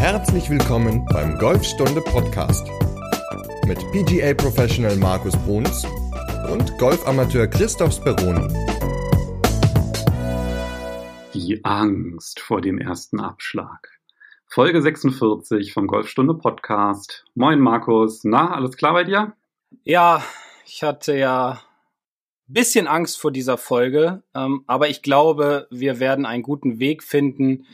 Herzlich willkommen beim Golfstunde Podcast mit PGA Professional Markus Bruns und Golfamateur Christoph Speroni. Die Angst vor dem ersten Abschlag. Folge 46 vom Golfstunde Podcast. Moin Markus, na, alles klar bei dir? Ja, ich hatte ja ein bisschen Angst vor dieser Folge, ähm, aber ich glaube, wir werden einen guten Weg finden,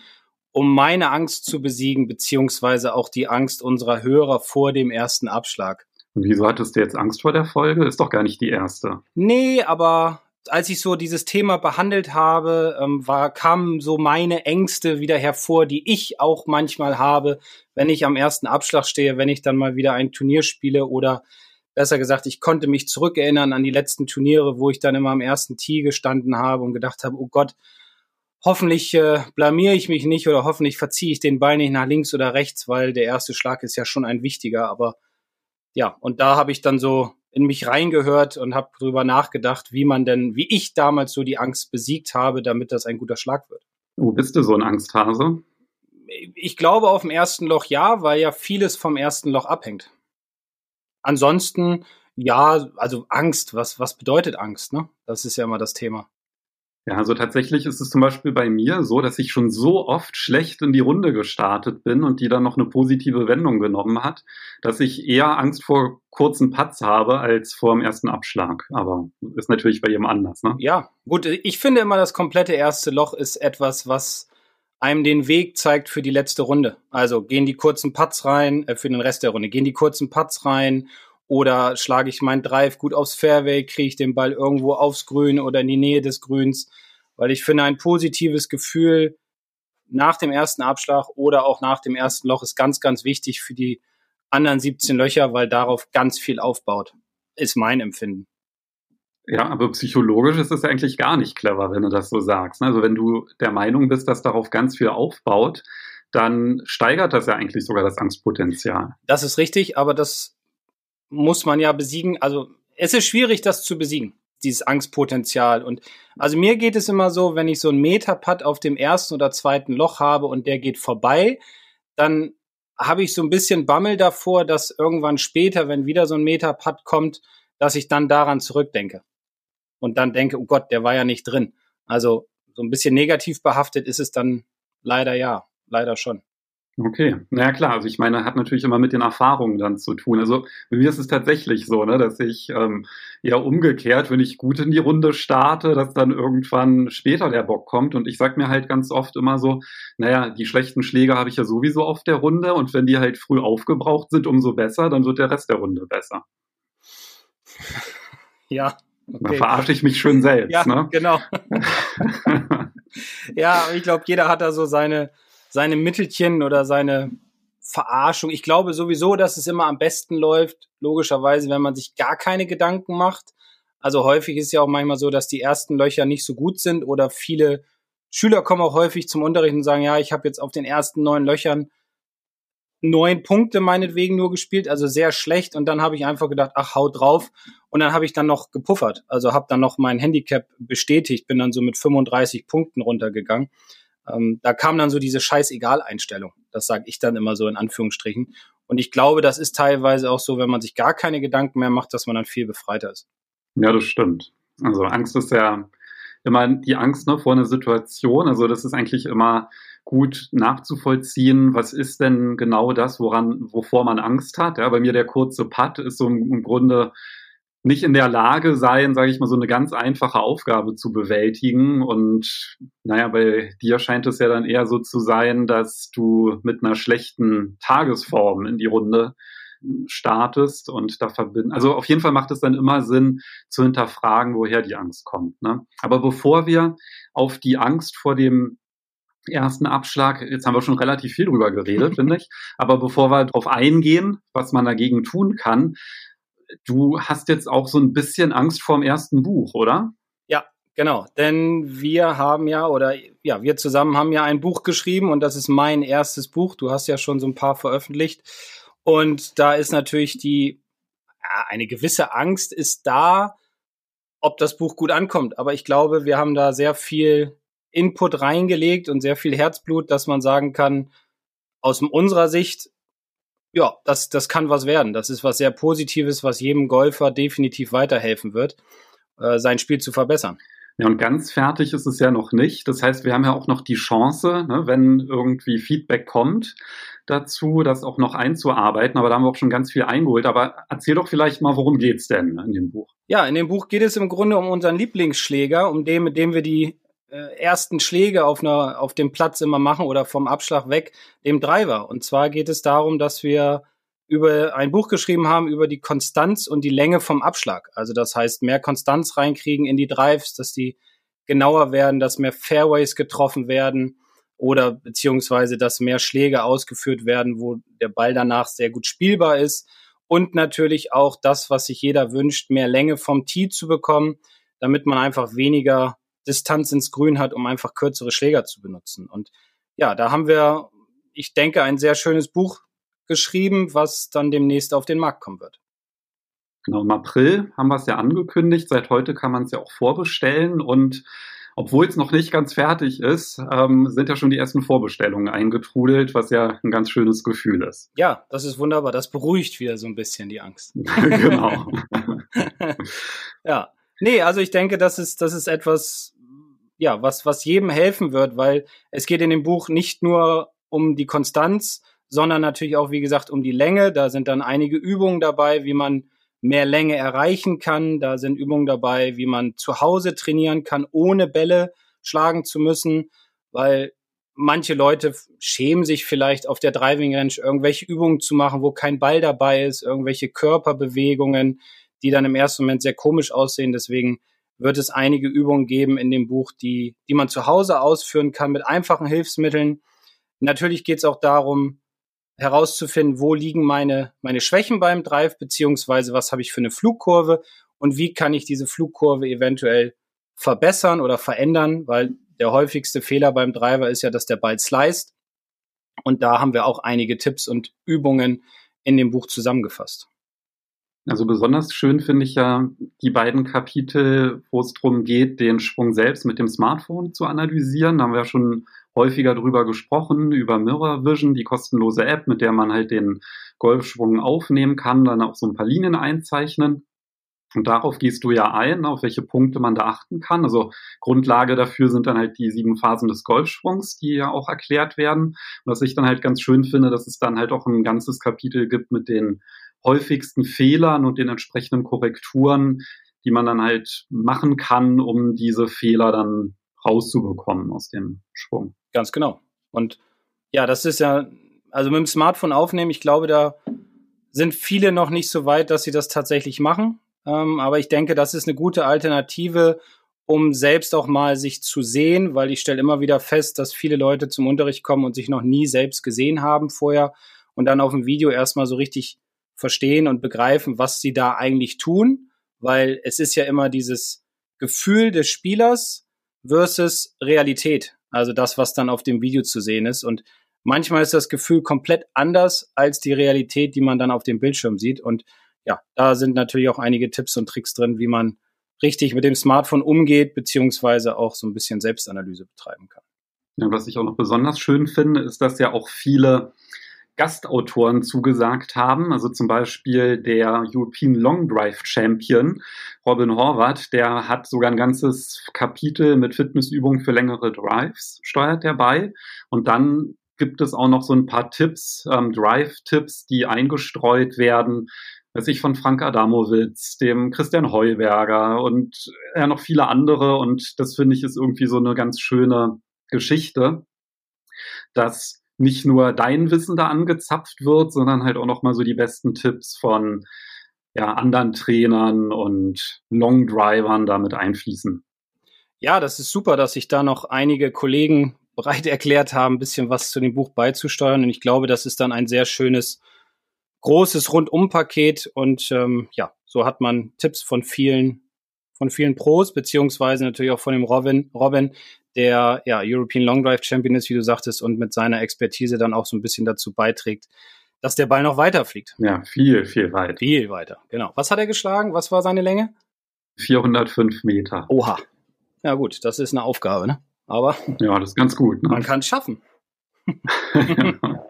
um meine Angst zu besiegen, beziehungsweise auch die Angst unserer Hörer vor dem ersten Abschlag. Und wieso hattest du jetzt Angst vor der Folge? Ist doch gar nicht die erste. Nee, aber als ich so dieses Thema behandelt habe, ähm, war, kamen so meine Ängste wieder hervor, die ich auch manchmal habe, wenn ich am ersten Abschlag stehe, wenn ich dann mal wieder ein Turnier spiele oder besser gesagt, ich konnte mich zurückerinnern an die letzten Turniere, wo ich dann immer am ersten Tee gestanden habe und gedacht habe, oh Gott, hoffentlich äh, blamiere ich mich nicht oder hoffentlich verziehe ich den Bein nicht nach links oder rechts, weil der erste Schlag ist ja schon ein wichtiger. Aber ja, und da habe ich dann so in mich reingehört und habe drüber nachgedacht, wie man denn, wie ich damals so die Angst besiegt habe, damit das ein guter Schlag wird. Wo bist du so ein Angsthase? Ich glaube auf dem ersten Loch ja, weil ja vieles vom ersten Loch abhängt. Ansonsten ja, also Angst, was, was bedeutet Angst, ne? Das ist ja immer das Thema. Ja, also tatsächlich ist es zum Beispiel bei mir so, dass ich schon so oft schlecht in die Runde gestartet bin und die dann noch eine positive Wendung genommen hat, dass ich eher Angst vor kurzen Putts habe als vor dem ersten Abschlag. Aber ist natürlich bei jedem anders, ne? Ja, gut. Ich finde immer, das komplette erste Loch ist etwas, was einem den Weg zeigt für die letzte Runde. Also gehen die kurzen Putts rein, äh, für den Rest der Runde, gehen die kurzen Putts rein oder schlage ich meinen Drive gut aufs Fairway, kriege ich den Ball irgendwo aufs Grün oder in die Nähe des Grüns. Weil ich finde, ein positives Gefühl nach dem ersten Abschlag oder auch nach dem ersten Loch ist ganz, ganz wichtig für die anderen 17 Löcher, weil darauf ganz viel aufbaut. Ist mein Empfinden. Ja, aber psychologisch ist es eigentlich gar nicht clever, wenn du das so sagst. Also wenn du der Meinung bist, dass darauf ganz viel aufbaut, dann steigert das ja eigentlich sogar das Angstpotenzial. Das ist richtig, aber das muss man ja besiegen. Also es ist schwierig, das zu besiegen, dieses Angstpotenzial. Und also mir geht es immer so, wenn ich so einen Metapad auf dem ersten oder zweiten Loch habe und der geht vorbei, dann habe ich so ein bisschen Bammel davor, dass irgendwann später, wenn wieder so ein Metapad kommt, dass ich dann daran zurückdenke. Und dann denke, oh Gott, der war ja nicht drin. Also so ein bisschen negativ behaftet ist es dann leider ja, leider schon. Okay, naja klar, also ich meine, hat natürlich immer mit den Erfahrungen dann zu tun. Also bei mir ist es tatsächlich so, ne, dass ich ähm, eher umgekehrt, wenn ich gut in die Runde starte, dass dann irgendwann später der Bock kommt. Und ich sag mir halt ganz oft immer so, naja, die schlechten Schläge habe ich ja sowieso auf der Runde und wenn die halt früh aufgebraucht sind, umso besser, dann wird der Rest der Runde besser. Ja. Okay. Da verarsche ich mich schön selbst. Ja, ne? genau. ja, ich glaube, jeder hat da so seine seine Mittelchen oder seine Verarschung. Ich glaube sowieso, dass es immer am besten läuft, logischerweise, wenn man sich gar keine Gedanken macht. Also häufig ist ja auch manchmal so, dass die ersten Löcher nicht so gut sind oder viele Schüler kommen auch häufig zum Unterricht und sagen, ja, ich habe jetzt auf den ersten neun Löchern neun Punkte meinetwegen nur gespielt, also sehr schlecht. Und dann habe ich einfach gedacht, ach, haut drauf. Und dann habe ich dann noch gepuffert. Also habe dann noch mein Handicap bestätigt, bin dann so mit 35 Punkten runtergegangen. Ähm, da kam dann so diese Scheißegal-Einstellung. Das sage ich dann immer so in Anführungsstrichen. Und ich glaube, das ist teilweise auch so, wenn man sich gar keine Gedanken mehr macht, dass man dann viel befreiter ist. Ja, das stimmt. Also Angst ist ja immer die Angst ne, vor einer Situation. Also das ist eigentlich immer gut nachzuvollziehen, was ist denn genau das, woran, wovor man Angst hat. Ja, bei mir der kurze Putt ist so im, im Grunde nicht in der Lage sein, sage ich mal, so eine ganz einfache Aufgabe zu bewältigen. Und naja, bei dir scheint es ja dann eher so zu sein, dass du mit einer schlechten Tagesform in die Runde startest und da verbinden. Also auf jeden Fall macht es dann immer Sinn zu hinterfragen, woher die Angst kommt. Ne? Aber bevor wir auf die Angst vor dem ersten Abschlag, jetzt haben wir schon relativ viel drüber geredet, finde ich. Aber bevor wir darauf eingehen, was man dagegen tun kann, du hast jetzt auch so ein bisschen Angst vorm ersten Buch, oder? Ja, genau. Denn wir haben ja, oder ja, wir zusammen haben ja ein Buch geschrieben und das ist mein erstes Buch. Du hast ja schon so ein paar veröffentlicht. Und da ist natürlich die, ja, eine gewisse Angst ist da, ob das Buch gut ankommt. Aber ich glaube, wir haben da sehr viel Input reingelegt und sehr viel Herzblut, dass man sagen kann, aus unserer Sicht, ja, das, das kann was werden. Das ist was sehr Positives, was jedem Golfer definitiv weiterhelfen wird, äh, sein Spiel zu verbessern. Ja, und ganz fertig ist es ja noch nicht. Das heißt, wir haben ja auch noch die Chance, ne, wenn irgendwie Feedback kommt, dazu, das auch noch einzuarbeiten. Aber da haben wir auch schon ganz viel eingeholt. Aber erzähl doch vielleicht mal, worum geht's denn in dem Buch? Ja, in dem Buch geht es im Grunde um unseren Lieblingsschläger, um den, mit dem wir die ersten Schläge auf, einer, auf dem Platz immer machen oder vom Abschlag weg, dem Driver. Und zwar geht es darum, dass wir über ein Buch geschrieben haben über die Konstanz und die Länge vom Abschlag. Also das heißt, mehr Konstanz reinkriegen in die Drives, dass die genauer werden, dass mehr Fairways getroffen werden oder beziehungsweise, dass mehr Schläge ausgeführt werden, wo der Ball danach sehr gut spielbar ist. Und natürlich auch das, was sich jeder wünscht, mehr Länge vom Tee zu bekommen, damit man einfach weniger Distanz ins Grün hat, um einfach kürzere Schläger zu benutzen. Und ja, da haben wir, ich denke, ein sehr schönes Buch geschrieben, was dann demnächst auf den Markt kommen wird. Genau, im April haben wir es ja angekündigt. Seit heute kann man es ja auch vorbestellen und obwohl es noch nicht ganz fertig ist, ähm, sind ja schon die ersten Vorbestellungen eingetrudelt, was ja ein ganz schönes Gefühl ist. Ja, das ist wunderbar. Das beruhigt wieder so ein bisschen die Angst. genau. ja. Nee, also ich denke, das ist, das ist etwas, ja, was, was jedem helfen wird, weil es geht in dem Buch nicht nur um die Konstanz, sondern natürlich auch, wie gesagt, um die Länge. Da sind dann einige Übungen dabei, wie man mehr Länge erreichen kann. Da sind Übungen dabei, wie man zu Hause trainieren kann, ohne Bälle schlagen zu müssen, weil manche Leute schämen sich vielleicht auf der Driving Range irgendwelche Übungen zu machen, wo kein Ball dabei ist, irgendwelche Körperbewegungen, die dann im ersten Moment sehr komisch aussehen. Deswegen wird es einige Übungen geben in dem Buch, die, die man zu Hause ausführen kann mit einfachen Hilfsmitteln. Natürlich geht es auch darum, herauszufinden, wo liegen meine, meine Schwächen beim Drive, beziehungsweise was habe ich für eine Flugkurve und wie kann ich diese Flugkurve eventuell verbessern oder verändern, weil der häufigste Fehler beim Driver ist ja, dass der Ball sliced. Und da haben wir auch einige Tipps und Übungen in dem Buch zusammengefasst. Also besonders schön finde ich ja die beiden Kapitel, wo es darum geht, den Sprung selbst mit dem Smartphone zu analysieren. Da haben wir ja schon häufiger drüber gesprochen, über Mirror Vision, die kostenlose App, mit der man halt den Golfschwung aufnehmen kann, dann auch so ein paar Linien einzeichnen. Und darauf gehst du ja ein, auf welche Punkte man da achten kann. Also Grundlage dafür sind dann halt die sieben Phasen des Golfschwungs, die ja auch erklärt werden. Und was ich dann halt ganz schön finde, dass es dann halt auch ein ganzes Kapitel gibt mit den häufigsten Fehlern und den entsprechenden Korrekturen, die man dann halt machen kann, um diese Fehler dann rauszubekommen aus dem Schwung. Ganz genau. Und ja, das ist ja, also mit dem Smartphone aufnehmen, ich glaube, da sind viele noch nicht so weit, dass sie das tatsächlich machen. Ähm, aber ich denke, das ist eine gute Alternative, um selbst auch mal sich zu sehen, weil ich stelle immer wieder fest, dass viele Leute zum Unterricht kommen und sich noch nie selbst gesehen haben vorher und dann auf dem Video erstmal so richtig verstehen und begreifen, was sie da eigentlich tun, weil es ist ja immer dieses Gefühl des Spielers versus Realität. Also das, was dann auf dem Video zu sehen ist. Und manchmal ist das Gefühl komplett anders als die Realität, die man dann auf dem Bildschirm sieht. Und ja, da sind natürlich auch einige Tipps und Tricks drin, wie man richtig mit dem Smartphone umgeht, beziehungsweise auch so ein bisschen Selbstanalyse betreiben kann. Ja, was ich auch noch besonders schön finde, ist, dass ja auch viele Gastautoren zugesagt haben. Also zum Beispiel der European Long Drive Champion Robin Horvath, der hat sogar ein ganzes Kapitel mit Fitnessübungen für längere Drives, steuert er bei. Und dann gibt es auch noch so ein paar Tipps, ähm, Drive-Tipps, die eingestreut werden, weiß ich, von Frank Adamowitz, dem Christian Heuberger und ja, noch viele andere. Und das finde ich ist irgendwie so eine ganz schöne Geschichte, dass nicht nur dein Wissen da angezapft wird, sondern halt auch nochmal so die besten Tipps von ja, anderen Trainern und Long Drivern damit einfließen. Ja, das ist super, dass sich da noch einige Kollegen bereit erklärt haben, ein bisschen was zu dem Buch beizusteuern. Und ich glaube, das ist dann ein sehr schönes, großes Rundumpaket. Und ähm, ja, so hat man Tipps von vielen, von vielen Pros, beziehungsweise natürlich auch von dem Robin, Robin, der ja, European Long Drive Champion ist, wie du sagtest, und mit seiner Expertise dann auch so ein bisschen dazu beiträgt, dass der Ball noch weiter fliegt. Ja, viel, viel weiter. Viel weiter, genau. Was hat er geschlagen? Was war seine Länge? 405 Meter. Oha. Ja gut, das ist eine Aufgabe, ne? Aber ja, das ist ganz gut. Ne? Man kann es schaffen.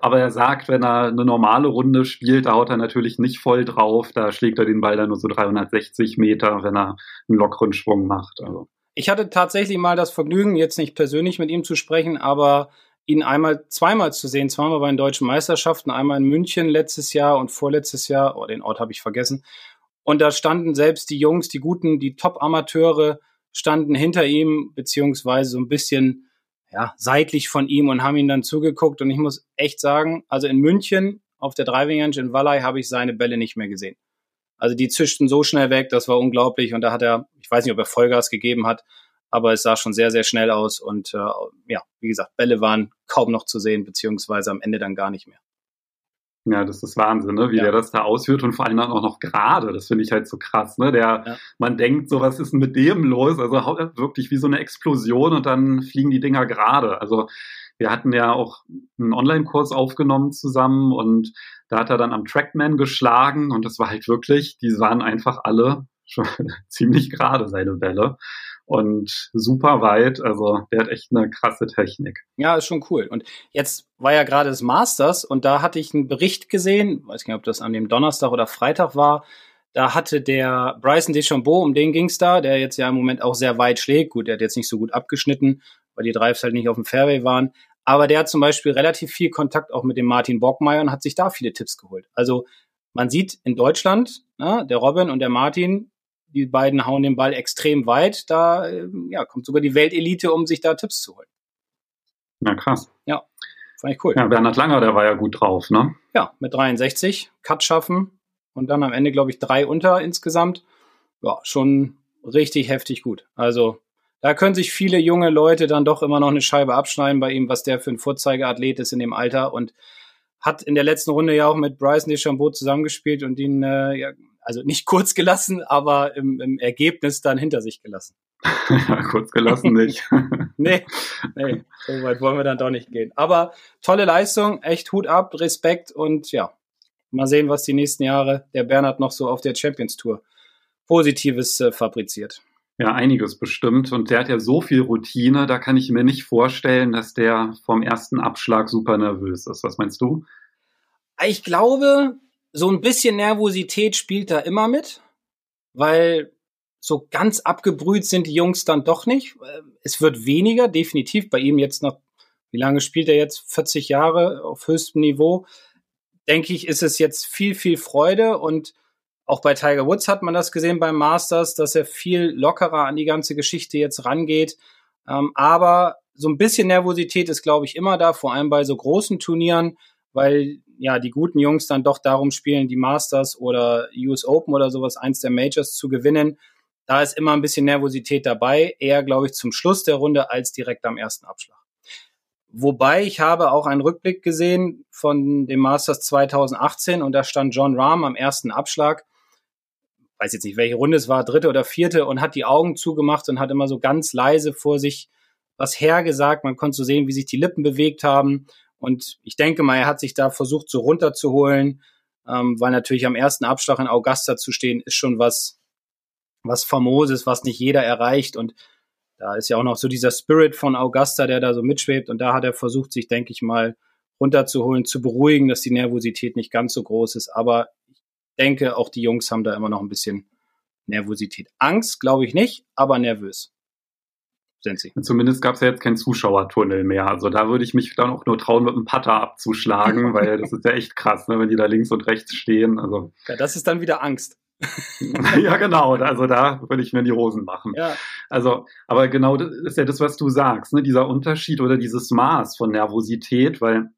Aber er sagt, wenn er eine normale Runde spielt, da haut er natürlich nicht voll drauf. Da schlägt er den Ball dann nur so 360 Meter, wenn er einen lockeren Schwung macht. Also. Ich hatte tatsächlich mal das Vergnügen, jetzt nicht persönlich mit ihm zu sprechen, aber ihn einmal, zweimal zu sehen, zweimal bei den deutschen Meisterschaften, einmal in München letztes Jahr und vorletztes Jahr, oh, den Ort habe ich vergessen. Und da standen selbst die Jungs, die guten, die Top-Amateure standen hinter ihm, beziehungsweise so ein bisschen ja, seitlich von ihm und haben ihn dann zugeguckt. Und ich muss echt sagen, also in München auf der Driving Range in Wallai habe ich seine Bälle nicht mehr gesehen. Also die zischten so schnell weg, das war unglaublich. Und da hat er, ich weiß nicht, ob er Vollgas gegeben hat, aber es sah schon sehr, sehr schnell aus. Und äh, ja, wie gesagt, Bälle waren kaum noch zu sehen, beziehungsweise am Ende dann gar nicht mehr. Ja, das ist Wahnsinn, ne? wie ja. der das da ausführt und vor allem dann auch noch gerade. Das finde ich halt so krass. Ne? Der, ja. Man denkt, so was ist denn mit dem los? Also wirklich wie so eine Explosion und dann fliegen die Dinger gerade. Also wir hatten ja auch einen Online-Kurs aufgenommen zusammen und da hat er dann am Trackman geschlagen und das war halt wirklich, die waren einfach alle schon ziemlich gerade, seine Bälle und super weit. Also der hat echt eine krasse Technik. Ja, ist schon cool. Und jetzt war ja gerade das Masters und da hatte ich einen Bericht gesehen, weiß nicht, ob das an dem Donnerstag oder Freitag war. Da hatte der Bryson DeChambeau, um den ging's da, der jetzt ja im Moment auch sehr weit schlägt. Gut, der hat jetzt nicht so gut abgeschnitten, weil die Drives halt nicht auf dem Fairway waren. Aber der hat zum Beispiel relativ viel Kontakt auch mit dem Martin Bockmeier und hat sich da viele Tipps geholt. Also man sieht in Deutschland, ne, der Robin und der Martin, die beiden hauen den Ball extrem weit. Da ähm, ja, kommt sogar die Weltelite, um sich da Tipps zu holen. Ja, krass. Ja, fand ich cool. Ja, Bernhard Langer, der war ja gut drauf, ne? Ja, mit 63, Cut schaffen und dann am Ende, glaube ich, drei unter insgesamt. Ja, schon richtig heftig gut. Also da können sich viele junge Leute dann doch immer noch eine Scheibe abschneiden bei ihm, was der für ein Vorzeigeathlet ist in dem Alter und hat in der letzten Runde ja auch mit Bryson DeChambeau zusammengespielt und ihn äh, ja, also nicht kurz gelassen, aber im, im Ergebnis dann hinter sich gelassen. ja, kurz gelassen nicht. nee, nee, so weit wollen wir dann doch nicht gehen. Aber tolle Leistung, echt Hut ab, Respekt und ja, mal sehen, was die nächsten Jahre der Bernhard noch so auf der Champions Tour Positives äh, fabriziert. Ja, einiges bestimmt. Und der hat ja so viel Routine, da kann ich mir nicht vorstellen, dass der vom ersten Abschlag super nervös ist. Was meinst du? Ich glaube, so ein bisschen Nervosität spielt da immer mit, weil so ganz abgebrüht sind die Jungs dann doch nicht. Es wird weniger, definitiv. Bei ihm jetzt noch, wie lange spielt er jetzt? 40 Jahre auf höchstem Niveau. Denke ich, ist es jetzt viel, viel Freude und auch bei Tiger Woods hat man das gesehen beim Masters, dass er viel lockerer an die ganze Geschichte jetzt rangeht. Ähm, aber so ein bisschen Nervosität ist, glaube ich, immer da, vor allem bei so großen Turnieren, weil ja die guten Jungs dann doch darum spielen, die Masters oder US Open oder sowas, eins der Majors zu gewinnen. Da ist immer ein bisschen Nervosität dabei, eher, glaube ich, zum Schluss der Runde als direkt am ersten Abschlag. Wobei ich habe auch einen Rückblick gesehen von dem Masters 2018 und da stand John Rahm am ersten Abschlag. Weiß jetzt nicht, welche Runde es war, dritte oder vierte, und hat die Augen zugemacht und hat immer so ganz leise vor sich was hergesagt. Man konnte so sehen, wie sich die Lippen bewegt haben. Und ich denke mal, er hat sich da versucht, so runterzuholen, ähm, weil natürlich am ersten Abschlag in Augusta zu stehen, ist schon was, was Famoses, was nicht jeder erreicht. Und da ist ja auch noch so dieser Spirit von Augusta, der da so mitschwebt. Und da hat er versucht, sich, denke ich mal, runterzuholen, zu beruhigen, dass die Nervosität nicht ganz so groß ist. Aber ich denke, auch die Jungs haben da immer noch ein bisschen Nervosität. Angst, glaube ich nicht, aber nervös sind sie. Zumindest gab es ja jetzt keinen Zuschauertunnel mehr. Also da würde ich mich dann auch nur trauen, mit einem Putter abzuschlagen, weil das ist ja echt krass, ne, wenn die da links und rechts stehen. Also. Ja, das ist dann wieder Angst. ja, genau. Also da würde ich mir die Hosen machen. Ja. Also, aber genau das ist ja das, was du sagst, ne? dieser Unterschied oder dieses Maß von Nervosität, weil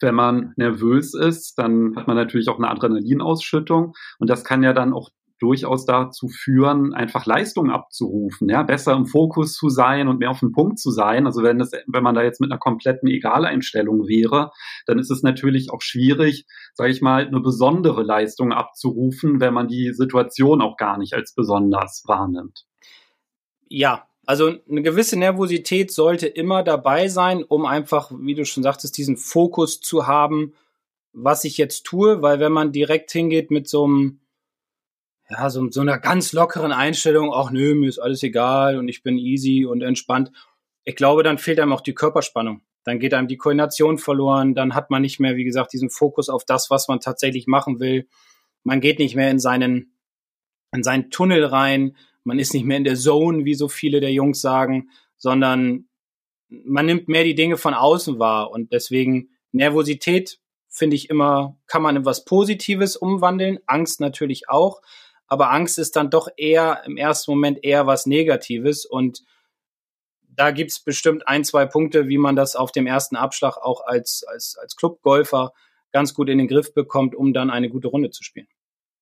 wenn man nervös ist, dann hat man natürlich auch eine Adrenalinausschüttung und das kann ja dann auch durchaus dazu führen, einfach Leistung abzurufen, ja, besser im Fokus zu sein und mehr auf den Punkt zu sein. Also wenn das, wenn man da jetzt mit einer kompletten Egaleinstellung wäre, dann ist es natürlich auch schwierig, sage ich mal, eine besondere Leistung abzurufen, wenn man die Situation auch gar nicht als besonders wahrnimmt. Ja, also eine gewisse Nervosität sollte immer dabei sein, um einfach, wie du schon sagtest, diesen Fokus zu haben, was ich jetzt tue, weil wenn man direkt hingeht mit so einem ja, so, so einer ganz lockeren Einstellung, ach nö, mir ist alles egal und ich bin easy und entspannt. Ich glaube, dann fehlt einem auch die Körperspannung. dann geht einem die Koordination verloren, dann hat man nicht mehr, wie gesagt, diesen Fokus auf das, was man tatsächlich machen will. Man geht nicht mehr in seinen, in seinen Tunnel rein, man ist nicht mehr in der Zone, wie so viele der Jungs sagen, sondern man nimmt mehr die Dinge von außen wahr und deswegen Nervosität finde ich immer, kann man in was Positives umwandeln, Angst natürlich auch, aber Angst ist dann doch eher im ersten Moment eher was Negatives und da gibt's bestimmt ein, zwei Punkte, wie man das auf dem ersten Abschlag auch als, als, als Clubgolfer ganz gut in den Griff bekommt, um dann eine gute Runde zu spielen.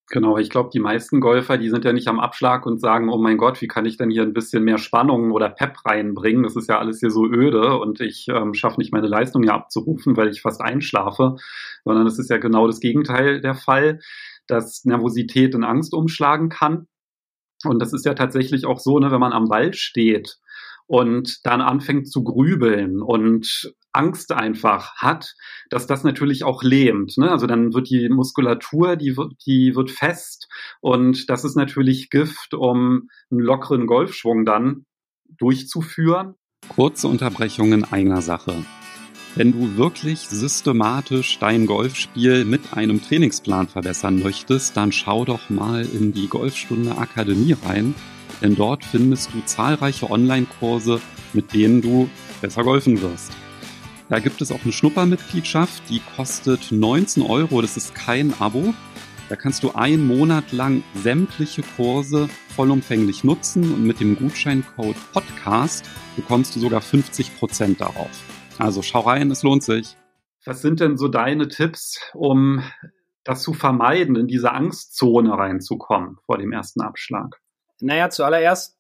Genau, ich glaube, die meisten Golfer, die sind ja nicht am Abschlag und sagen, oh mein Gott, wie kann ich denn hier ein bisschen mehr Spannung oder Pep reinbringen? Das ist ja alles hier so öde und ich ähm, schaffe nicht meine Leistung hier abzurufen, weil ich fast einschlafe, sondern es ist ja genau das Gegenteil der Fall, dass Nervosität in Angst umschlagen kann. Und das ist ja tatsächlich auch so, ne, wenn man am Ball steht und dann anfängt zu grübeln und Angst einfach hat, dass das natürlich auch lähmt. Ne? Also dann wird die Muskulatur, die wird, die wird fest und das ist natürlich Gift, um einen lockeren Golfschwung dann durchzuführen. Kurze Unterbrechung in eigener Sache. Wenn du wirklich systematisch dein Golfspiel mit einem Trainingsplan verbessern möchtest, dann schau doch mal in die Golfstunde Akademie rein denn dort findest du zahlreiche Online-Kurse, mit denen du besser golfen wirst. Da gibt es auch eine Schnuppermitgliedschaft, die kostet 19 Euro, das ist kein Abo. Da kannst du einen Monat lang sämtliche Kurse vollumfänglich nutzen und mit dem Gutscheincode Podcast bekommst du sogar 50% darauf. Also schau rein, es lohnt sich. Was sind denn so deine Tipps, um das zu vermeiden, in diese Angstzone reinzukommen vor dem ersten Abschlag? Naja, zuallererst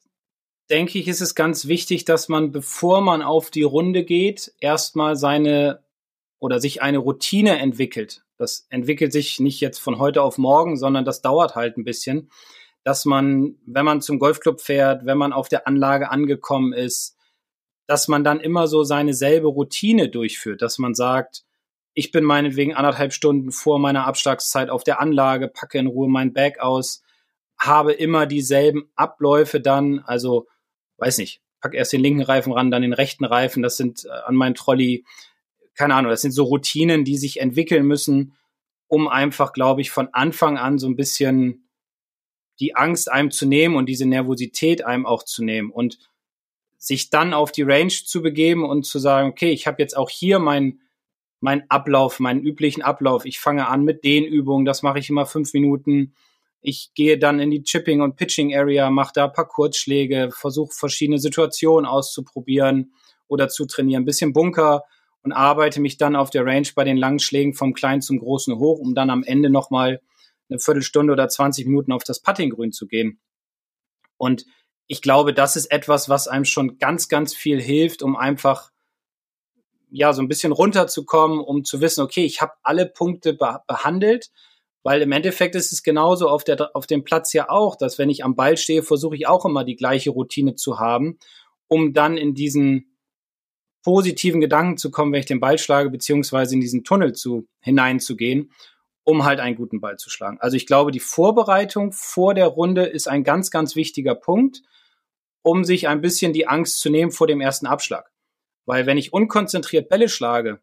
denke ich, ist es ganz wichtig, dass man, bevor man auf die Runde geht, erstmal seine oder sich eine Routine entwickelt. Das entwickelt sich nicht jetzt von heute auf morgen, sondern das dauert halt ein bisschen, dass man, wenn man zum Golfclub fährt, wenn man auf der Anlage angekommen ist, dass man dann immer so seine selbe Routine durchführt, dass man sagt, ich bin meinetwegen anderthalb Stunden vor meiner Abschlagszeit auf der Anlage, packe in Ruhe mein Bag aus, habe immer dieselben Abläufe dann, also weiß nicht, pack erst den linken Reifen ran, dann den rechten Reifen, das sind äh, an meinen Trolley, keine Ahnung, das sind so Routinen, die sich entwickeln müssen, um einfach, glaube ich, von Anfang an so ein bisschen die Angst einem zu nehmen und diese Nervosität einem auch zu nehmen. Und sich dann auf die Range zu begeben und zu sagen, okay, ich habe jetzt auch hier meinen mein Ablauf, meinen üblichen Ablauf. Ich fange an mit den Übungen, das mache ich immer fünf Minuten ich gehe dann in die Chipping- und Pitching-Area, mache da ein paar Kurzschläge, versuche verschiedene Situationen auszuprobieren oder zu trainieren, ein bisschen Bunker und arbeite mich dann auf der Range bei den langen Schlägen vom Kleinen zum Großen hoch, um dann am Ende nochmal eine Viertelstunde oder 20 Minuten auf das Puttinggrün zu gehen. Und ich glaube, das ist etwas, was einem schon ganz, ganz viel hilft, um einfach ja so ein bisschen runterzukommen, um zu wissen, okay, ich habe alle Punkte be behandelt. Weil im Endeffekt ist es genauso auf, der, auf dem Platz ja auch, dass wenn ich am Ball stehe, versuche ich auch immer die gleiche Routine zu haben, um dann in diesen positiven Gedanken zu kommen, wenn ich den Ball schlage, beziehungsweise in diesen Tunnel zu, hineinzugehen, um halt einen guten Ball zu schlagen. Also ich glaube, die Vorbereitung vor der Runde ist ein ganz, ganz wichtiger Punkt, um sich ein bisschen die Angst zu nehmen vor dem ersten Abschlag. Weil wenn ich unkonzentriert Bälle schlage,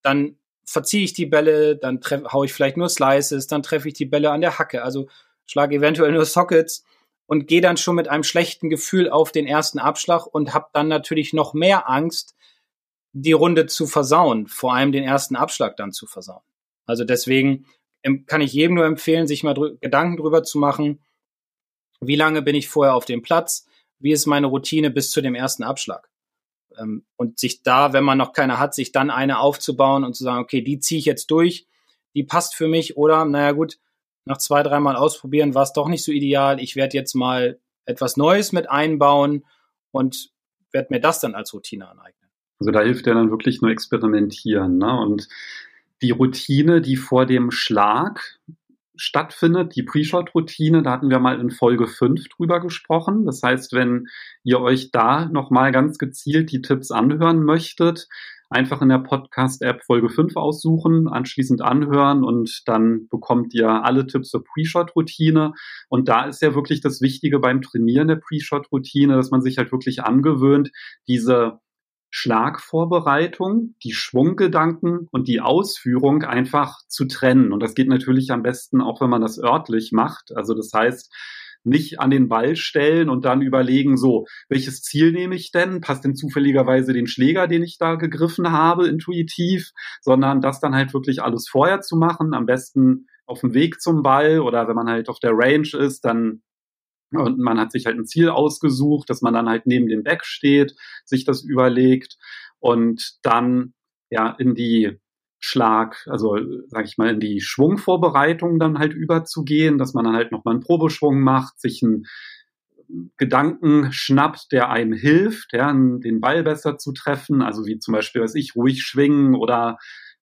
dann verziehe ich die Bälle, dann haue ich vielleicht nur Slices, dann treffe ich die Bälle an der Hacke, also schlage eventuell nur Sockets und gehe dann schon mit einem schlechten Gefühl auf den ersten Abschlag und habe dann natürlich noch mehr Angst, die Runde zu versauen, vor allem den ersten Abschlag dann zu versauen. Also deswegen kann ich jedem nur empfehlen, sich mal drü Gedanken drüber zu machen, wie lange bin ich vorher auf dem Platz, wie ist meine Routine bis zu dem ersten Abschlag. Ähm, und sich da, wenn man noch keine hat, sich dann eine aufzubauen und zu sagen, okay, die ziehe ich jetzt durch, die passt für mich oder, naja gut, nach zwei, dreimal ausprobieren war es doch nicht so ideal. Ich werde jetzt mal etwas Neues mit einbauen und werde mir das dann als Routine aneignen. Also da hilft ja dann wirklich nur experimentieren. Ne? Und die Routine, die vor dem Schlag stattfindet, die Pre-Shot-Routine, da hatten wir mal in Folge 5 drüber gesprochen. Das heißt, wenn ihr euch da nochmal ganz gezielt die Tipps anhören möchtet, einfach in der Podcast-App Folge 5 aussuchen, anschließend anhören und dann bekommt ihr alle Tipps zur Pre-Shot-Routine. Und da ist ja wirklich das Wichtige beim Trainieren der Pre-Shot-Routine, dass man sich halt wirklich angewöhnt, diese Schlagvorbereitung, die Schwunggedanken und die Ausführung einfach zu trennen. Und das geht natürlich am besten auch, wenn man das örtlich macht. Also das heißt, nicht an den Ball stellen und dann überlegen, so, welches Ziel nehme ich denn? Passt denn zufälligerweise den Schläger, den ich da gegriffen habe, intuitiv, sondern das dann halt wirklich alles vorher zu machen, am besten auf dem Weg zum Ball oder wenn man halt auf der Range ist, dann und man hat sich halt ein Ziel ausgesucht, dass man dann halt neben dem Back steht, sich das überlegt und dann ja in die Schlag, also sage ich mal, in die Schwungvorbereitung dann halt überzugehen, dass man dann halt nochmal einen Probeschwung macht, sich einen Gedanken schnappt, der einem hilft, ja, den Ball besser zu treffen, also wie zum Beispiel, was ich, ruhig schwingen oder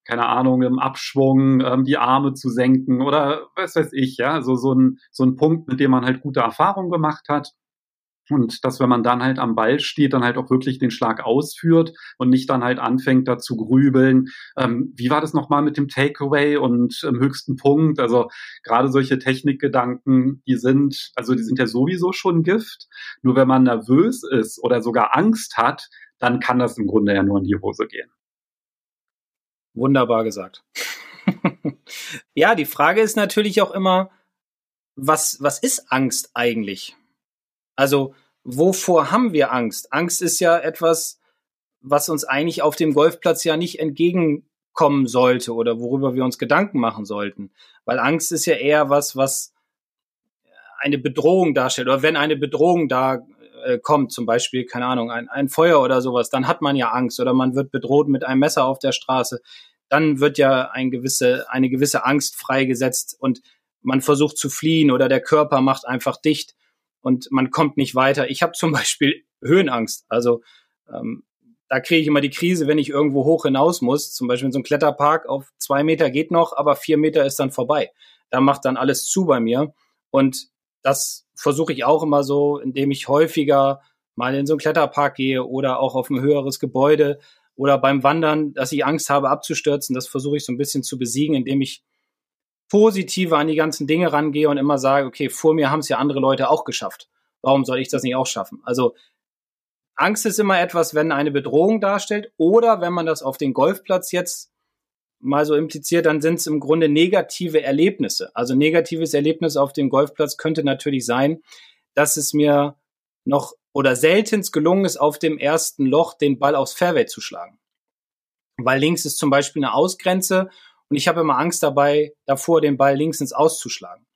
keine Ahnung, im Abschwung ähm, die Arme zu senken oder was weiß ich, ja, also so ein, so ein Punkt, mit dem man halt gute Erfahrungen gemacht hat. Und dass, wenn man dann halt am Ball steht, dann halt auch wirklich den Schlag ausführt und nicht dann halt anfängt, da zu grübeln. Ähm, wie war das nochmal mit dem Takeaway und im höchsten Punkt? Also gerade solche Technikgedanken, die sind, also die sind ja sowieso schon Gift. Nur wenn man nervös ist oder sogar Angst hat, dann kann das im Grunde ja nur in die Hose gehen. Wunderbar gesagt. ja, die Frage ist natürlich auch immer, was, was ist Angst eigentlich? Also, wovor haben wir Angst? Angst ist ja etwas, was uns eigentlich auf dem Golfplatz ja nicht entgegenkommen sollte oder worüber wir uns Gedanken machen sollten. Weil Angst ist ja eher was, was eine Bedrohung darstellt. Oder wenn eine Bedrohung da äh, kommt, zum Beispiel, keine Ahnung, ein, ein Feuer oder sowas, dann hat man ja Angst oder man wird bedroht mit einem Messer auf der Straße. Dann wird ja ein gewisse, eine gewisse Angst freigesetzt und man versucht zu fliehen oder der Körper macht einfach dicht und man kommt nicht weiter. Ich habe zum Beispiel Höhenangst. Also ähm, da kriege ich immer die Krise, wenn ich irgendwo hoch hinaus muss. Zum Beispiel in so einem Kletterpark auf zwei Meter geht noch, aber vier Meter ist dann vorbei. Da macht dann alles zu bei mir. Und das versuche ich auch immer so, indem ich häufiger mal in so einen Kletterpark gehe oder auch auf ein höheres Gebäude oder beim Wandern, dass ich Angst habe abzustürzen. Das versuche ich so ein bisschen zu besiegen, indem ich positiver an die ganzen Dinge rangehe und immer sage, okay, vor mir haben es ja andere Leute auch geschafft. Warum soll ich das nicht auch schaffen? Also Angst ist immer etwas, wenn eine Bedrohung darstellt oder wenn man das auf den Golfplatz jetzt mal so impliziert, dann sind es im Grunde negative Erlebnisse. Also negatives Erlebnis auf dem Golfplatz könnte natürlich sein, dass es mir noch oder seltenst gelungen ist, auf dem ersten Loch den Ball aufs Fairway zu schlagen. Weil links ist zum Beispiel eine Ausgrenze und ich habe immer Angst dabei, davor den Ball links ins Auszuschlagen.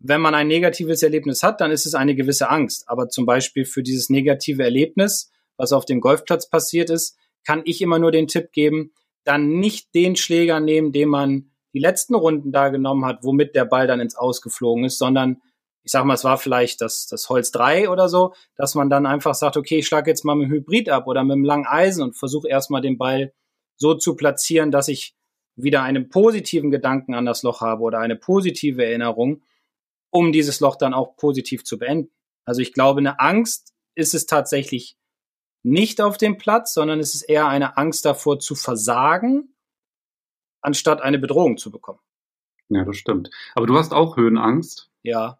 Wenn man ein negatives Erlebnis hat, dann ist es eine gewisse Angst. Aber zum Beispiel für dieses negative Erlebnis, was auf dem Golfplatz passiert ist, kann ich immer nur den Tipp geben, dann nicht den Schläger nehmen, den man die letzten Runden da genommen hat, womit der Ball dann ins Ausgeflogen ist, sondern ich sag mal, es war vielleicht das, das Holz 3 oder so, dass man dann einfach sagt, okay, ich schlage jetzt mal mit dem Hybrid ab oder mit dem langen Eisen und versuche erstmal den Ball so zu platzieren, dass ich wieder einen positiven Gedanken an das Loch habe oder eine positive Erinnerung, um dieses Loch dann auch positiv zu beenden. Also ich glaube, eine Angst ist es tatsächlich nicht auf dem Platz, sondern es ist eher eine Angst davor zu versagen, anstatt eine Bedrohung zu bekommen. Ja, das stimmt. Aber du hast auch Höhenangst. Ja.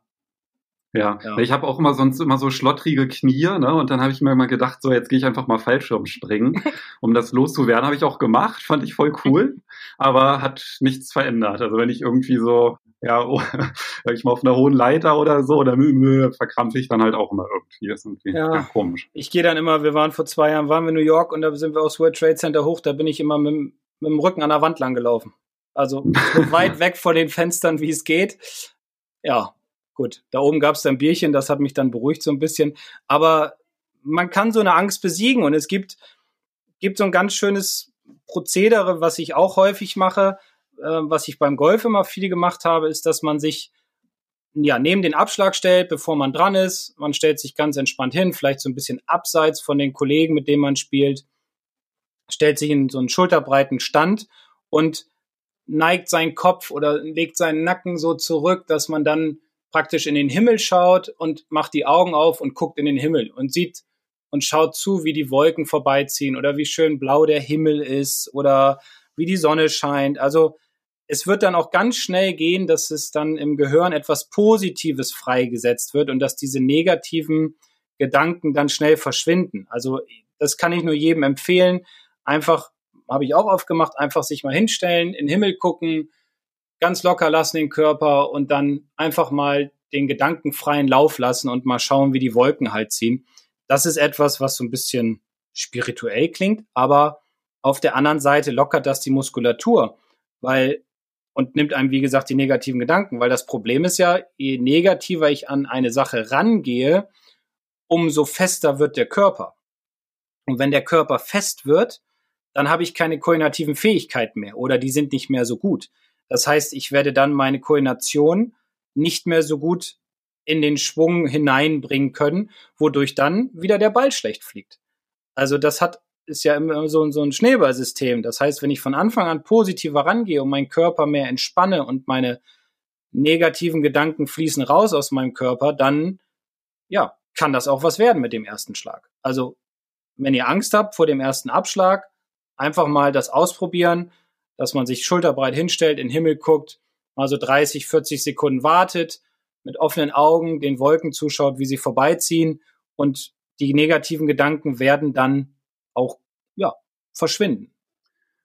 Ja, ja. ich habe auch immer sonst immer so schlottrige Knie, ne? Und dann habe ich mir mal gedacht, so jetzt gehe ich einfach mal Fallschirm springen, um das loszuwerden. Habe ich auch gemacht, fand ich voll cool, aber hat nichts verändert. Also wenn ich irgendwie so, ja, oh, sag ich mal auf einer hohen Leiter oder so, oder verkrampfe ich dann halt auch immer irgendwie. Das ist irgendwie ja. komisch. Ich gehe dann immer, wir waren vor zwei Jahren, waren wir in New York und da sind wir aus World Trade Center hoch, da bin ich immer mit, mit dem Rücken an der Wand lang gelaufen. Also so weit weg vor den Fenstern, wie es geht. Ja, Gut, da oben gab es dann Bierchen, das hat mich dann beruhigt so ein bisschen. Aber man kann so eine Angst besiegen und es gibt, gibt so ein ganz schönes Prozedere, was ich auch häufig mache, äh, was ich beim Golf immer viel gemacht habe, ist, dass man sich ja, neben den Abschlag stellt, bevor man dran ist. Man stellt sich ganz entspannt hin, vielleicht so ein bisschen abseits von den Kollegen, mit denen man spielt, stellt sich in so einen schulterbreiten Stand und neigt seinen Kopf oder legt seinen Nacken so zurück, dass man dann praktisch in den Himmel schaut und macht die Augen auf und guckt in den Himmel und sieht und schaut zu, wie die Wolken vorbeiziehen oder wie schön blau der Himmel ist oder wie die Sonne scheint. Also es wird dann auch ganz schnell gehen, dass es dann im Gehirn etwas Positives freigesetzt wird und dass diese negativen Gedanken dann schnell verschwinden. Also das kann ich nur jedem empfehlen. Einfach, habe ich auch oft gemacht, einfach sich mal hinstellen, in den Himmel gucken, ganz locker lassen den Körper und dann einfach mal den Gedanken freien Lauf lassen und mal schauen, wie die Wolken halt ziehen. Das ist etwas, was so ein bisschen spirituell klingt, aber auf der anderen Seite lockert das die Muskulatur, weil und nimmt einem, wie gesagt, die negativen Gedanken, weil das Problem ist ja, je negativer ich an eine Sache rangehe, umso fester wird der Körper. Und wenn der Körper fest wird, dann habe ich keine koordinativen Fähigkeiten mehr oder die sind nicht mehr so gut. Das heißt, ich werde dann meine Koordination nicht mehr so gut in den Schwung hineinbringen können, wodurch dann wieder der Ball schlecht fliegt. Also das hat ist ja immer so, so ein Schneeballsystem. Das heißt, wenn ich von Anfang an positiver rangehe und meinen Körper mehr entspanne und meine negativen Gedanken fließen raus aus meinem Körper, dann ja, kann das auch was werden mit dem ersten Schlag. Also, wenn ihr Angst habt vor dem ersten Abschlag, einfach mal das ausprobieren, dass man sich schulterbreit hinstellt, in den Himmel guckt, mal so 30, 40 Sekunden wartet, mit offenen Augen den Wolken zuschaut, wie sie vorbeiziehen und die negativen Gedanken werden dann auch ja, verschwinden.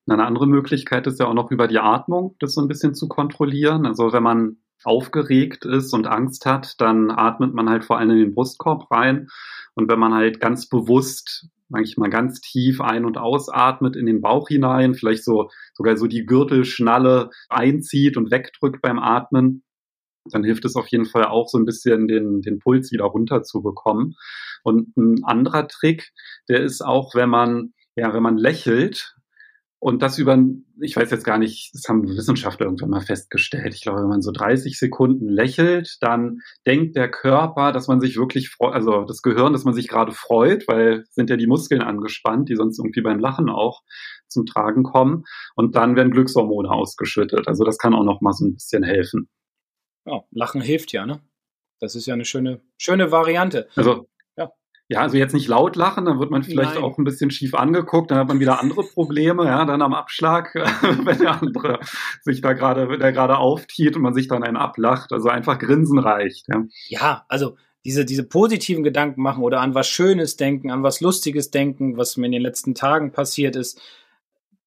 Eine andere Möglichkeit ist ja auch noch über die Atmung, das so ein bisschen zu kontrollieren. Also wenn man aufgeregt ist und Angst hat, dann atmet man halt vor allem in den Brustkorb rein. Und wenn man halt ganz bewusst, manchmal ganz tief ein- und ausatmet in den Bauch hinein, vielleicht so sogar so die Gürtelschnalle einzieht und wegdrückt beim Atmen, dann hilft es auf jeden Fall auch so ein bisschen den, den Puls wieder runter zu bekommen. Und ein anderer Trick, der ist auch, wenn man, ja, wenn man lächelt, und das über, ich weiß jetzt gar nicht, das haben Wissenschaftler irgendwann mal festgestellt. Ich glaube, wenn man so 30 Sekunden lächelt, dann denkt der Körper, dass man sich wirklich freut, also das Gehirn, dass man sich gerade freut, weil sind ja die Muskeln angespannt, die sonst irgendwie beim Lachen auch zum Tragen kommen. Und dann werden Glückshormone ausgeschüttet. Also das kann auch noch mal so ein bisschen helfen. Ja, Lachen hilft ja, ne? Das ist ja eine schöne, schöne Variante. Also ja, also jetzt nicht laut lachen, dann wird man vielleicht Nein. auch ein bisschen schief angeguckt, dann hat man wieder andere Probleme, ja, dann am Abschlag, wenn der andere sich da gerade, der gerade auftiet und man sich dann einen ablacht. Also einfach Grinsen reicht. Ja, ja also diese, diese positiven Gedanken machen oder an was Schönes denken, an was Lustiges denken, was mir in den letzten Tagen passiert ist.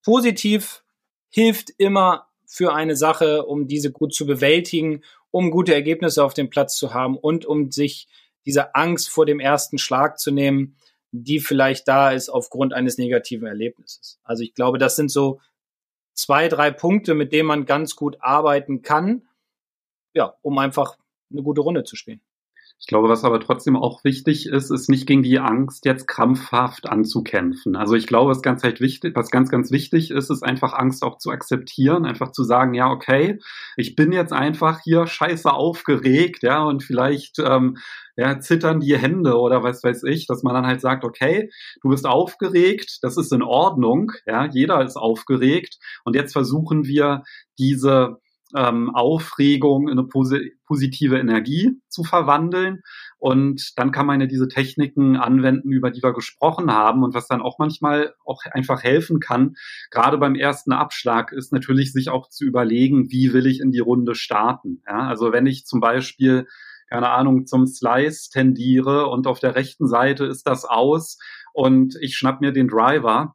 Positiv hilft immer für eine Sache, um diese gut zu bewältigen, um gute Ergebnisse auf dem Platz zu haben und um sich diese Angst vor dem ersten Schlag zu nehmen, die vielleicht da ist aufgrund eines negativen Erlebnisses. Also ich glaube, das sind so zwei, drei Punkte, mit denen man ganz gut arbeiten kann, ja, um einfach eine gute Runde zu spielen. Ich glaube, was aber trotzdem auch wichtig ist, ist nicht gegen die Angst jetzt krampfhaft anzukämpfen. Also ich glaube, was ganz halt wichtig, was ganz, ganz wichtig ist, ist einfach Angst auch zu akzeptieren, einfach zu sagen, ja, okay, ich bin jetzt einfach hier scheiße aufgeregt, ja, und vielleicht ähm, ja, zittern die Hände oder was weiß ich, dass man dann halt sagt, okay, du bist aufgeregt, das ist in Ordnung, ja, jeder ist aufgeregt und jetzt versuchen wir diese ähm, Aufregung in eine posi positive Energie zu verwandeln. Und dann kann man ja diese Techniken anwenden, über die wir gesprochen haben. Und was dann auch manchmal auch einfach helfen kann, gerade beim ersten Abschlag, ist natürlich sich auch zu überlegen, wie will ich in die Runde starten. Ja, also wenn ich zum Beispiel keine Ahnung, zum Slice tendiere und auf der rechten Seite ist das aus und ich schnapp mir den Driver,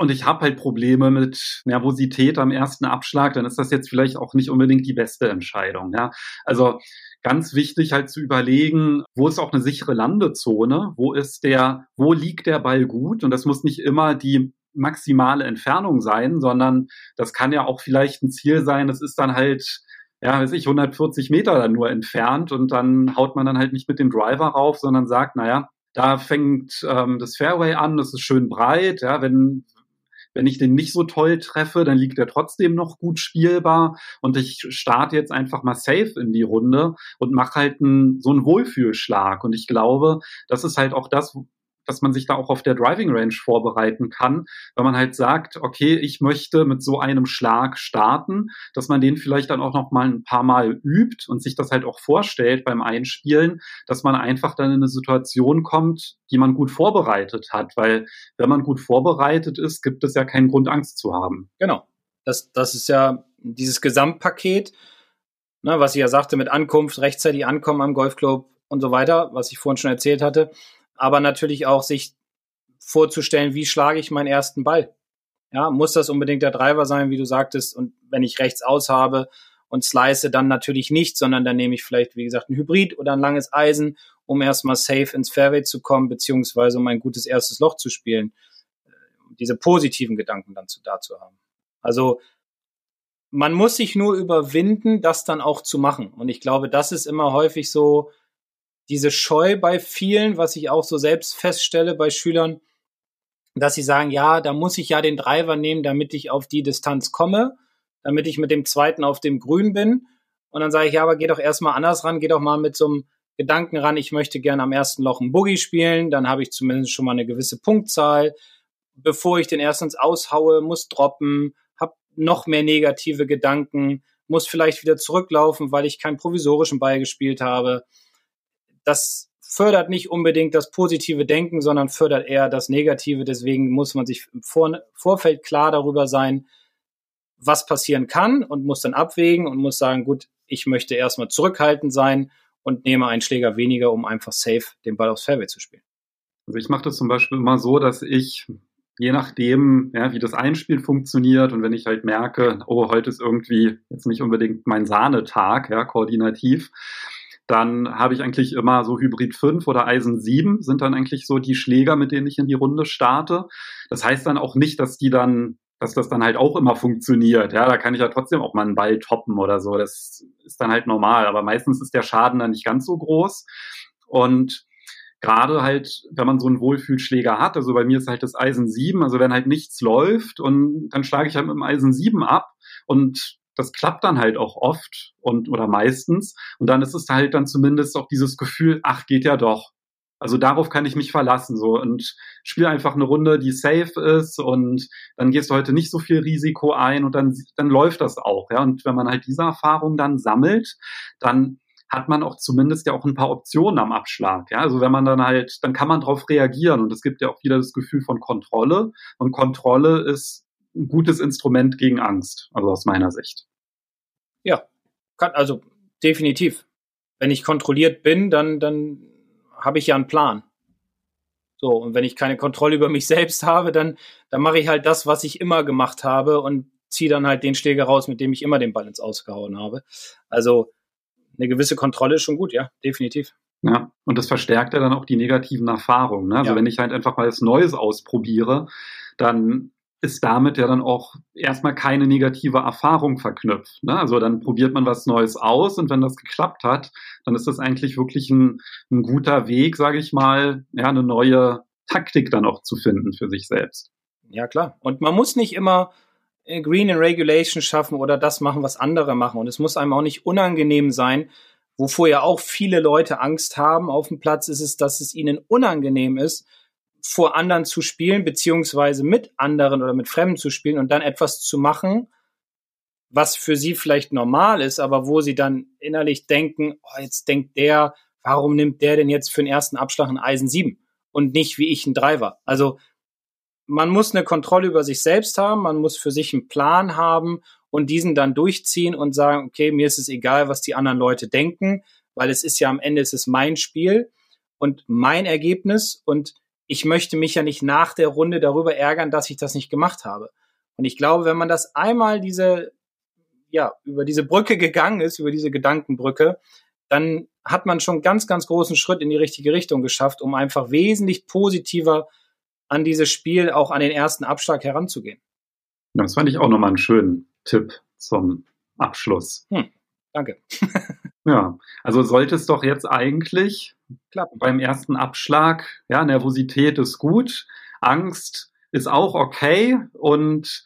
und ich habe halt Probleme mit Nervosität am ersten Abschlag, dann ist das jetzt vielleicht auch nicht unbedingt die beste Entscheidung. Ja? Also ganz wichtig halt zu überlegen, wo ist auch eine sichere Landezone, wo ist der, wo liegt der Ball gut und das muss nicht immer die maximale Entfernung sein, sondern das kann ja auch vielleicht ein Ziel sein, das ist dann halt ja, weiß ich, 140 Meter dann nur entfernt und dann haut man dann halt nicht mit dem Driver rauf, sondern sagt, naja, da fängt ähm, das Fairway an, das ist schön breit, ja, wenn, wenn ich den nicht so toll treffe, dann liegt er trotzdem noch gut spielbar und ich starte jetzt einfach mal safe in die Runde und mache halt einen, so einen Wohlfühlschlag. Und ich glaube, das ist halt auch das, dass man sich da auch auf der Driving Range vorbereiten kann, wenn man halt sagt, okay, ich möchte mit so einem Schlag starten, dass man den vielleicht dann auch noch mal ein paar Mal übt und sich das halt auch vorstellt beim Einspielen, dass man einfach dann in eine Situation kommt, die man gut vorbereitet hat, weil wenn man gut vorbereitet ist, gibt es ja keinen Grund Angst zu haben. Genau. Das, das ist ja dieses Gesamtpaket, ne, was ich ja sagte mit Ankunft, rechtzeitig ankommen am Golfclub und so weiter, was ich vorhin schon erzählt hatte aber natürlich auch sich vorzustellen, wie schlage ich meinen ersten Ball. Ja, muss das unbedingt der Driver sein, wie du sagtest, und wenn ich rechts aus habe und slice, dann natürlich nicht, sondern dann nehme ich vielleicht, wie gesagt, ein Hybrid oder ein langes Eisen, um erstmal safe ins Fairway zu kommen, beziehungsweise um ein gutes erstes Loch zu spielen. Diese positiven Gedanken dann zu, dazu haben. Also man muss sich nur überwinden, das dann auch zu machen. Und ich glaube, das ist immer häufig so diese Scheu bei vielen, was ich auch so selbst feststelle bei Schülern, dass sie sagen, ja, da muss ich ja den Driver nehmen, damit ich auf die Distanz komme, damit ich mit dem zweiten auf dem Grün bin. Und dann sage ich, ja, aber geh doch erstmal anders ran, geh doch mal mit so einem Gedanken ran, ich möchte gerne am ersten Loch ein Boogie spielen, dann habe ich zumindest schon mal eine gewisse Punktzahl. Bevor ich den erstens aushaue, muss droppen, habe noch mehr negative Gedanken, muss vielleicht wieder zurücklaufen, weil ich keinen provisorischen Ball gespielt habe. Das fördert nicht unbedingt das positive Denken, sondern fördert eher das Negative. Deswegen muss man sich im Vor Vorfeld klar darüber sein, was passieren kann und muss dann abwägen und muss sagen, gut, ich möchte erstmal zurückhaltend sein und nehme einen Schläger weniger, um einfach safe den Ball aufs Fairway zu spielen. Also ich mache das zum Beispiel immer so, dass ich je nachdem, ja, wie das Einspiel funktioniert und wenn ich halt merke, oh, heute ist irgendwie jetzt nicht unbedingt mein Sahnetag, ja, koordinativ, dann habe ich eigentlich immer so Hybrid 5 oder Eisen 7 sind dann eigentlich so die Schläger, mit denen ich in die Runde starte. Das heißt dann auch nicht, dass die dann, dass das dann halt auch immer funktioniert. Ja, da kann ich ja trotzdem auch mal einen Ball toppen oder so. Das ist dann halt normal. Aber meistens ist der Schaden dann nicht ganz so groß. Und gerade halt, wenn man so einen Wohlfühlschläger hat, also bei mir ist halt das Eisen 7, also wenn halt nichts läuft und dann schlage ich halt mit dem Eisen 7 ab und das klappt dann halt auch oft und oder meistens. Und dann ist es halt dann zumindest auch dieses Gefühl, ach, geht ja doch. Also darauf kann ich mich verlassen so und spiele einfach eine Runde, die safe ist und dann gehst du heute nicht so viel Risiko ein und dann dann läuft das auch, ja. Und wenn man halt diese Erfahrung dann sammelt, dann hat man auch zumindest ja auch ein paar Optionen am Abschlag. Ja, also wenn man dann halt, dann kann man darauf reagieren und es gibt ja auch wieder das Gefühl von Kontrolle und Kontrolle ist ein gutes Instrument gegen Angst, also aus meiner Sicht. Ja, kann, also definitiv. Wenn ich kontrolliert bin, dann, dann habe ich ja einen Plan. So, und wenn ich keine Kontrolle über mich selbst habe, dann, dann mache ich halt das, was ich immer gemacht habe und ziehe dann halt den Schläger raus, mit dem ich immer den Ball ins Ausgehauen habe. Also eine gewisse Kontrolle ist schon gut, ja, definitiv. Ja, und das verstärkt ja dann auch die negativen Erfahrungen. Ne? Also ja. wenn ich halt einfach mal was Neues ausprobiere, dann ist damit ja dann auch erstmal keine negative Erfahrung verknüpft. Ne? Also dann probiert man was Neues aus und wenn das geklappt hat, dann ist das eigentlich wirklich ein, ein guter Weg, sage ich mal, ja, eine neue Taktik dann auch zu finden für sich selbst. Ja, klar. Und man muss nicht immer äh, Green in Regulation schaffen oder das machen, was andere machen. Und es muss einem auch nicht unangenehm sein, wovor ja auch viele Leute Angst haben auf dem Platz, ist es, dass es ihnen unangenehm ist, vor anderen zu spielen, beziehungsweise mit anderen oder mit Fremden zu spielen und dann etwas zu machen, was für sie vielleicht normal ist, aber wo sie dann innerlich denken, oh, jetzt denkt der, warum nimmt der denn jetzt für den ersten Abschlag ein Eisen 7 und nicht wie ich ein Driver? Also man muss eine Kontrolle über sich selbst haben, man muss für sich einen Plan haben und diesen dann durchziehen und sagen, okay, mir ist es egal, was die anderen Leute denken, weil es ist ja am Ende es ist mein Spiel und mein Ergebnis und ich möchte mich ja nicht nach der Runde darüber ärgern, dass ich das nicht gemacht habe. Und ich glaube, wenn man das einmal diese, ja, über diese Brücke gegangen ist, über diese Gedankenbrücke, dann hat man schon ganz, ganz großen Schritt in die richtige Richtung geschafft, um einfach wesentlich positiver an dieses Spiel, auch an den ersten Abschlag heranzugehen. Das fand ich auch nochmal einen schönen Tipp zum Abschluss. Hm, danke. ja, also sollte es doch jetzt eigentlich klappen. Beim ersten Abschlag, ja, Nervosität ist gut, Angst ist auch okay und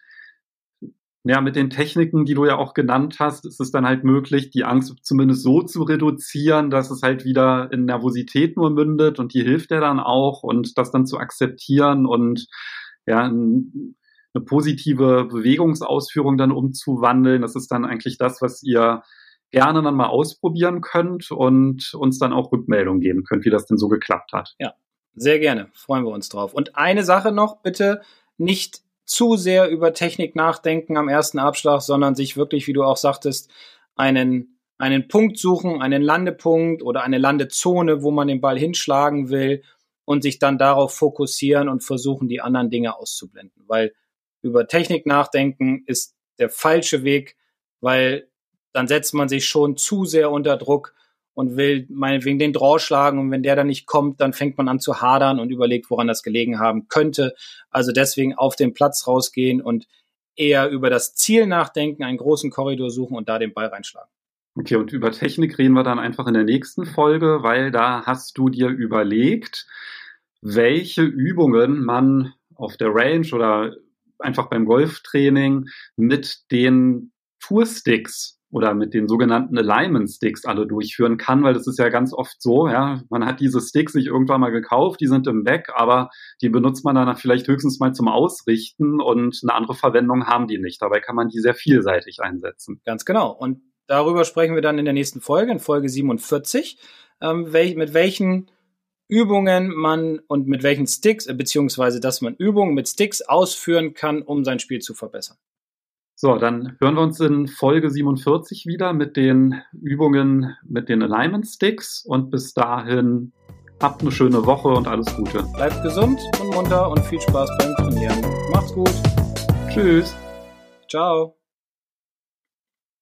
ja, mit den Techniken, die du ja auch genannt hast, ist es dann halt möglich, die Angst zumindest so zu reduzieren, dass es halt wieder in Nervosität nur mündet und die hilft ja dann auch und das dann zu akzeptieren und ja, eine positive Bewegungsausführung dann umzuwandeln. Das ist dann eigentlich das, was ihr gerne dann mal ausprobieren könnt und uns dann auch Rückmeldung geben könnt, wie das denn so geklappt hat. Ja, sehr gerne. Freuen wir uns drauf. Und eine Sache noch, bitte nicht zu sehr über Technik nachdenken am ersten Abschlag, sondern sich wirklich, wie du auch sagtest, einen, einen Punkt suchen, einen Landepunkt oder eine Landezone, wo man den Ball hinschlagen will und sich dann darauf fokussieren und versuchen, die anderen Dinge auszublenden. Weil über Technik nachdenken ist der falsche Weg, weil dann setzt man sich schon zu sehr unter Druck und will meinetwegen den Draw schlagen und wenn der dann nicht kommt, dann fängt man an zu hadern und überlegt, woran das gelegen haben könnte. Also deswegen auf den Platz rausgehen und eher über das Ziel nachdenken, einen großen Korridor suchen und da den Ball reinschlagen. Okay, und über Technik reden wir dann einfach in der nächsten Folge, weil da hast du dir überlegt, welche Übungen man auf der Range oder einfach beim Golftraining mit den Toursticks oder mit den sogenannten Alignment Sticks alle durchführen kann, weil das ist ja ganz oft so, ja, man hat diese Sticks sich irgendwann mal gekauft, die sind im Back, aber die benutzt man dann vielleicht höchstens mal zum Ausrichten und eine andere Verwendung haben die nicht. Dabei kann man die sehr vielseitig einsetzen. Ganz genau. Und darüber sprechen wir dann in der nächsten Folge, in Folge 47, ähm, wel mit welchen Übungen man und mit welchen Sticks, äh, beziehungsweise dass man Übungen mit Sticks ausführen kann, um sein Spiel zu verbessern. So, dann hören wir uns in Folge 47 wieder mit den Übungen mit den Alignment Sticks und bis dahin habt eine schöne Woche und alles Gute. Bleibt gesund und munter und viel Spaß beim Trainieren. Macht's gut. Tschüss. Ciao.